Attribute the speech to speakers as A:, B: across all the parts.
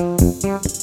A: Música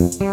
A: Mm-hmm.